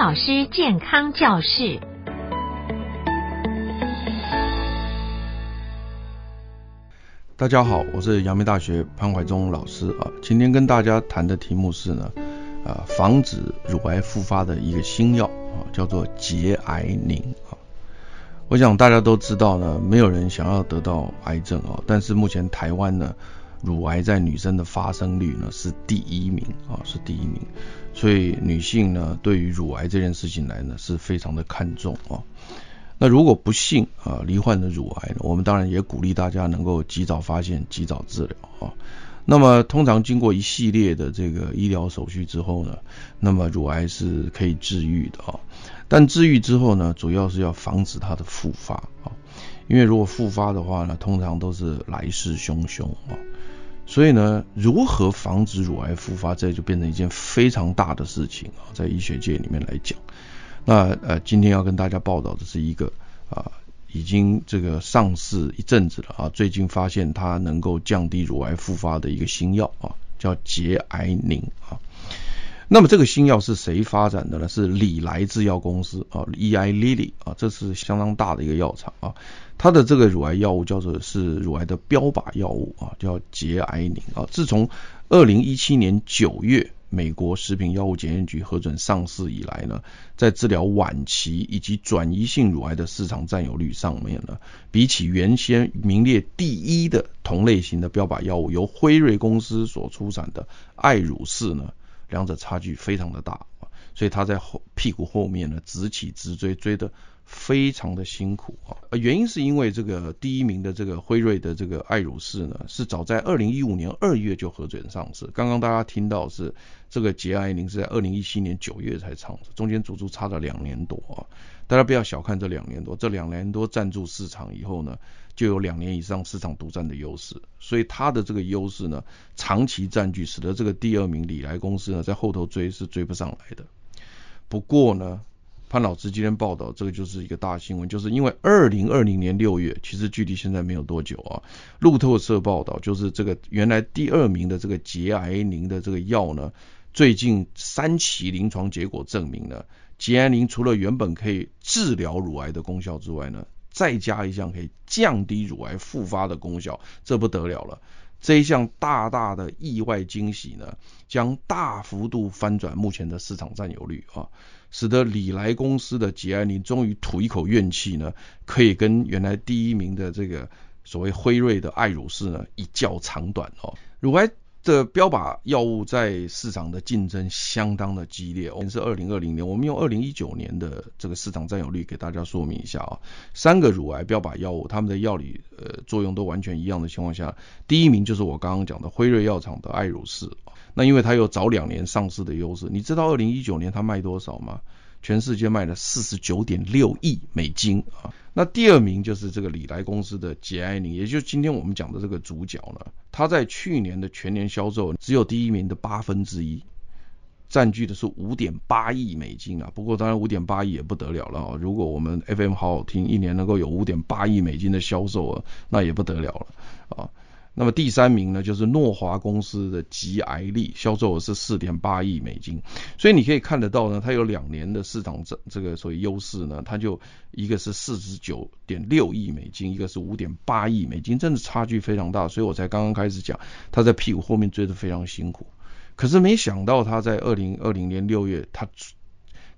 老师健康教室。大家好，我是阳明大学潘怀忠老师啊。今天跟大家谈的题目是呢，啊，防止乳癌复发的一个新药啊，叫做节癌宁啊。我想大家都知道呢，没有人想要得到癌症啊，但是目前台湾呢，乳癌在女生的发生率呢是第一名啊，是第一名。所以女性呢，对于乳癌这件事情来呢，是非常的看重啊。那如果不幸啊罹患了乳癌呢，我们当然也鼓励大家能够及早发现、及早治疗啊。那么通常经过一系列的这个医疗手续之后呢，那么乳癌是可以治愈的啊。但治愈之后呢，主要是要防止它的复发啊，因为如果复发的话呢，通常都是来势汹汹啊。所以呢，如何防止乳癌复发，这就变成一件非常大的事情啊，在医学界里面来讲。那呃，今天要跟大家报道的是一个啊，已经这个上市一阵子了啊，最近发现它能够降低乳癌复发的一个新药啊，叫结癌宁啊。那么这个新药是谁发展的呢？是礼来制药公司啊，E.I. Lilly 啊，这是相当大的一个药厂啊。它的这个乳癌药物叫做是乳癌的标靶药物啊，叫节癌宁啊。自从二零一七年九月。美国食品药物检验局核准上市以来呢，在治疗晚期以及转移性乳癌的市场占有率上面呢，比起原先名列第一的同类型的标靶药物由辉瑞公司所出产的爱乳士呢，两者差距非常的大，所以他在后屁股后面呢直起直追，追的非常的辛苦啊。原因是因为这个第一名的这个辉瑞的这个爱乳士呢，是早在二零一五年二月就核准上市。刚刚大家听到是这个节癌宁是在二零一七年九月才上市，中间足足差了两年多啊。大家不要小看这两年多，这两年多占住市场以后呢，就有两年以上市场独占的优势。所以它的这个优势呢，长期占据，使得这个第二名礼来公司呢，在后头追是追不上来的。不过呢，潘老师今天报道这个就是一个大新闻，就是因为二零二零年六月，其实距离现在没有多久啊。路透社报道，就是这个原来第二名的这个节癌宁的这个药呢，最近三期临床结果证明呢，节癌宁除了原本可以治疗乳癌的功效之外呢，再加一项可以降低乳癌复发的功效，这不得了了。这一项大大的意外惊喜呢，将大幅度翻转目前的市场占有率啊。使得礼来公司的节癌宁终于吐一口怨气呢，可以跟原来第一名的这个所谓辉瑞的爱乳士呢一较长短哦。乳癌的标靶药物在市场的竞争相当的激烈。我们是二零二零年，我们用二零一九年的这个市场占有率给大家说明一下啊。三个乳癌标靶药物，它们的药理呃作用都完全一样的情况下，第一名就是我刚刚讲的辉瑞药厂的爱乳饲。那因为它有早两年上市的优势，你知道二零一九年它卖多少吗？全世界卖了四十九点六亿美金啊。那第二名就是这个礼来公司的节癌宁，也就是今天我们讲的这个主角呢，它在去年的全年销售只有第一名的八分之一，占据的是五点八亿美金啊。不过当然五点八亿也不得了了啊，如果我们 FM 好好听，一年能够有五点八亿美金的销售额，那也不得了了啊。那么第三名呢，就是诺华公司的吉艾利，销售额是四点八亿美金。所以你可以看得到呢，它有两年的市场这这个所谓优势呢，它就一个是四十九点六亿美金，一个是五点八亿美金，真的差距非常大。所以我才刚刚开始讲，它在屁股后面追得非常辛苦。可是没想到它在二零二零年六月，它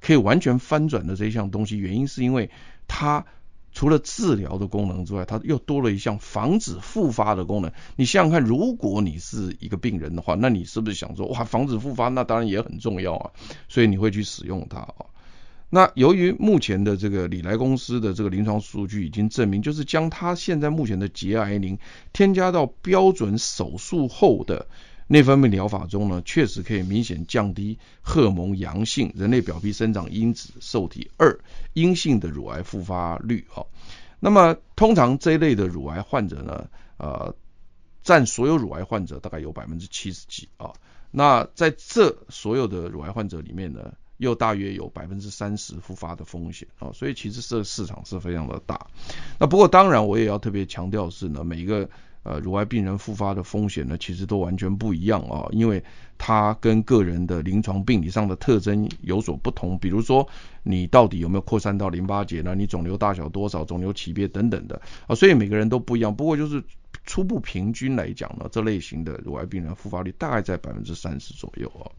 可以完全翻转的这一项东西，原因是因为它。除了治疗的功能之外，它又多了一项防止复发的功能。你想想看，如果你是一个病人的话，那你是不是想说，哇，防止复发，那当然也很重要啊，所以你会去使用它啊。那由于目前的这个礼来公司的这个临床数据已经证明，就是将它现在目前的节癌宁添加到标准手术后的。内分泌疗法中呢，确实可以明显降低荷尔蒙阳性、人类表皮生长因子受体二阴性的乳癌复发率啊。那么通常这一类的乳癌患者呢，呃，占所有乳癌患者大概有百分之七十几啊。那在这所有的乳癌患者里面呢，又大约有百分之三十复发的风险啊。所以其实这个市场是非常的大。那不过当然我也要特别强调是呢，每一个。呃乳癌病人复发的风险呢，其实都完全不一样啊，因为它跟个人的临床病理上的特征有所不同，比如说你到底有没有扩散到淋巴结呢？你肿瘤大小多少？肿瘤级别等等的啊，所以每个人都不一样。不过就是初步平均来讲呢，这类型的乳癌病人复发率大概在百分之三十左右啊。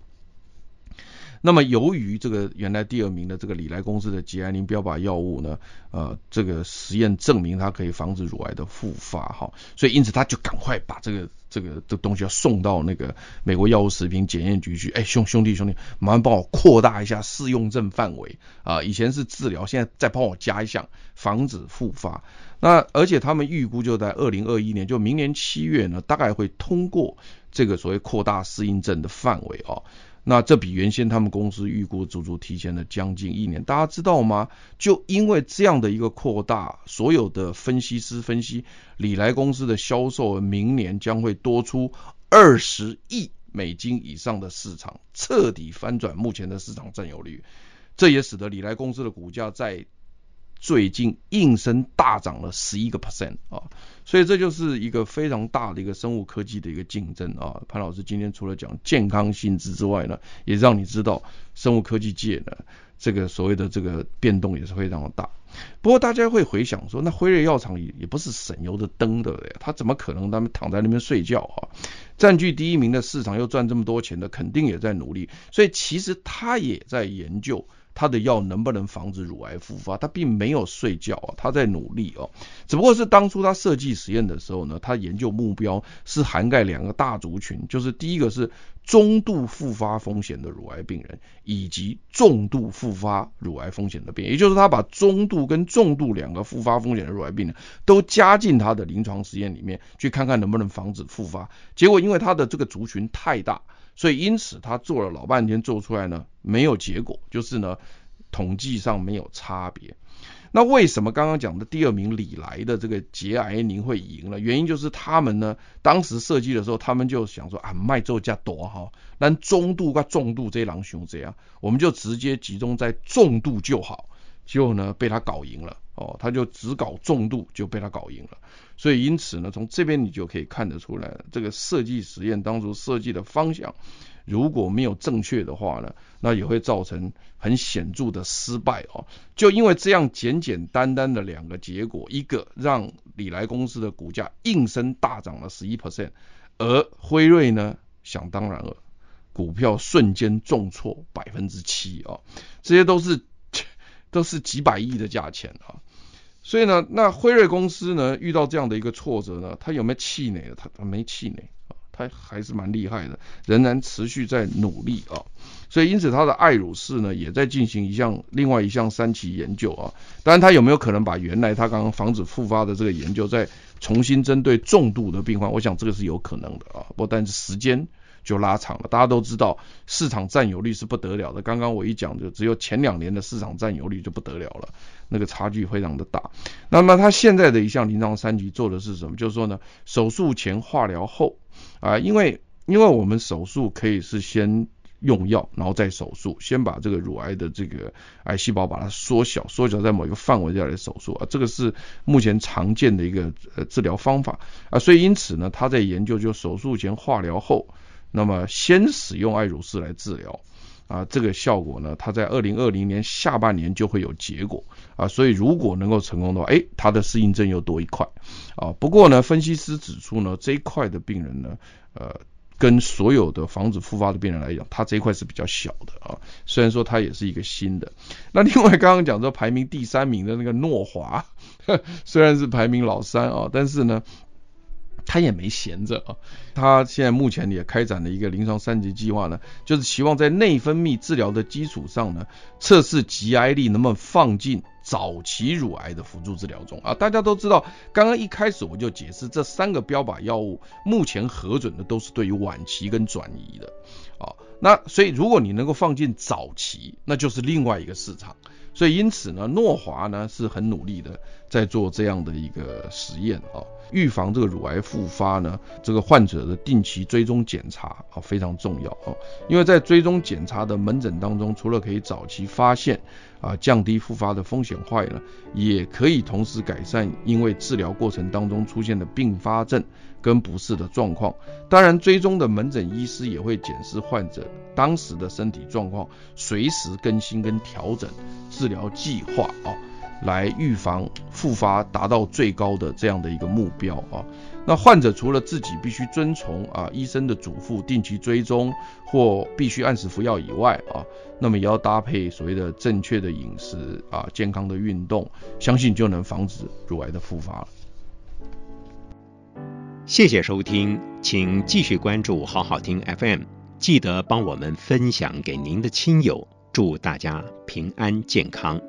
那么由于这个原来第二名的这个礼来公司的节癌宁标靶药物呢，呃，这个实验证明它可以防止乳癌的复发哈，所以因此他就赶快把这个这个这东西要送到那个美国药物食品检验局去，哎兄兄弟兄弟，麻烦帮我扩大一下适用症范围啊，以前是治疗，现在再帮我加一项防止复发。那而且他们预估就在二零二一年，就明年七月呢，大概会通过这个所谓扩大适应症的范围哦。那这比原先他们公司预估足足提前了将近一年，大家知道吗？就因为这样的一个扩大，所有的分析师分析，李来公司的销售额明年将会多出二十亿美金以上的市场，彻底翻转目前的市场占有率。这也使得李来公司的股价在最近应声大涨了十一个 percent 啊，所以这就是一个非常大的一个生物科技的一个竞争啊。潘老师今天除了讲健康新知之外呢，也让你知道生物科技界呢这个所谓的这个变动也是非常的大。不过大家会回想说，那辉瑞药厂也也不是省油的灯的，他怎么可能他们躺在那边睡觉啊？占据第一名的市场又赚这么多钱的，肯定也在努力。所以其实他也在研究。他的药能不能防止乳癌复发？他并没有睡觉啊，他在努力哦。只不过是当初他设计实验的时候呢，他研究目标是涵盖两个大族群，就是第一个是中度复发风险的乳癌病人，以及重度复发乳癌风险的病人。也就是他把中度跟重度两个复发风险的乳癌病人都加进他的临床实验里面，去看看能不能防止复发。结果因为他的这个族群太大。所以因此他做了老半天做出来呢，没有结果，就是呢统计上没有差别。那为什么刚刚讲的第二名李来的这个节癌宁会赢了？原因就是他们呢当时设计的时候，他们就想说啊，卖做价多哈，但中度跟重度这一狼熊这样，我们就直接集中在重度就好，结果呢被他搞赢了。哦，他就只搞重度就被他搞赢了，所以因此呢，从这边你就可以看得出来，这个设计实验当初设计的方向如果没有正确的话呢，那也会造成很显著的失败哦。就因为这样简简单单的两个结果，一个让礼来公司的股价应声大涨了十一 percent，而辉瑞呢，想当然了，股票瞬间重挫百分之七啊，这些都是。都是几百亿的价钱啊，所以呢，那辉瑞公司呢遇到这样的一个挫折呢，他有没有气馁呢？他他没气馁啊，他还是蛮厉害的，仍然持续在努力啊。所以因此他的爱乳士呢也在进行一项另外一项三期研究啊。当然他有没有可能把原来他刚刚防止复发的这个研究再重新针对重度的病患？我想这个是有可能的啊。不过但是时间。就拉长了，大家都知道市场占有率是不得了的。刚刚我一讲，就只有前两年的市场占有率就不得了了，那个差距非常的大。那么他现在的一项临床三期做的是什么？就是说呢，手术前、化疗后啊，因为因为我们手术可以是先用药，然后再手术，先把这个乳癌的这个癌细胞把它缩小，缩小在某一个范围再来手术啊，这个是目前常见的一个呃治疗方法啊，所以因此呢，他在研究就手术前、化疗后。那么先使用艾乳饲来治疗啊，这个效果呢，它在二零二零年下半年就会有结果啊，所以如果能够成功的话，诶，它的适应症又多一块啊。不过呢，分析师指出呢，这一块的病人呢，呃，跟所有的防止复发的病人来讲，它这一块是比较小的啊。虽然说它也是一个新的。那另外刚刚讲说排名第三名的那个诺华，虽然是排名老三啊，但是呢。他也没闲着啊，他现在目前也开展了一个临床三级计划呢，就是希望在内分泌治疗的基础上呢，测试节爱力能不能放进早期乳癌的辅助治疗中啊。大家都知道，刚刚一开始我就解释，这三个标靶药物目前核准的都是对于晚期跟转移的啊。那所以如果你能够放进早期，那就是另外一个市场。所以因此呢，诺华呢是很努力的在做这样的一个实验啊。预防这个乳癌复发呢，这个患者的定期追踪检查啊非常重要哦。因为在追踪检查的门诊当中，除了可以早期发现啊，降低复发的风险外呢，也可以同时改善因为治疗过程当中出现的并发症跟不适的状况。当然，追踪的门诊医师也会检视患者当时的身体状况，随时更新跟调整治疗计划啊。来预防复发，达到最高的这样的一个目标啊。那患者除了自己必须遵从啊医生的嘱咐，定期追踪或必须按时服药以外啊，那么也要搭配所谓的正确的饮食啊，健康的运动，相信就能防止乳癌的复发了。谢谢收听，请继续关注好好听 FM，记得帮我们分享给您的亲友，祝大家平安健康。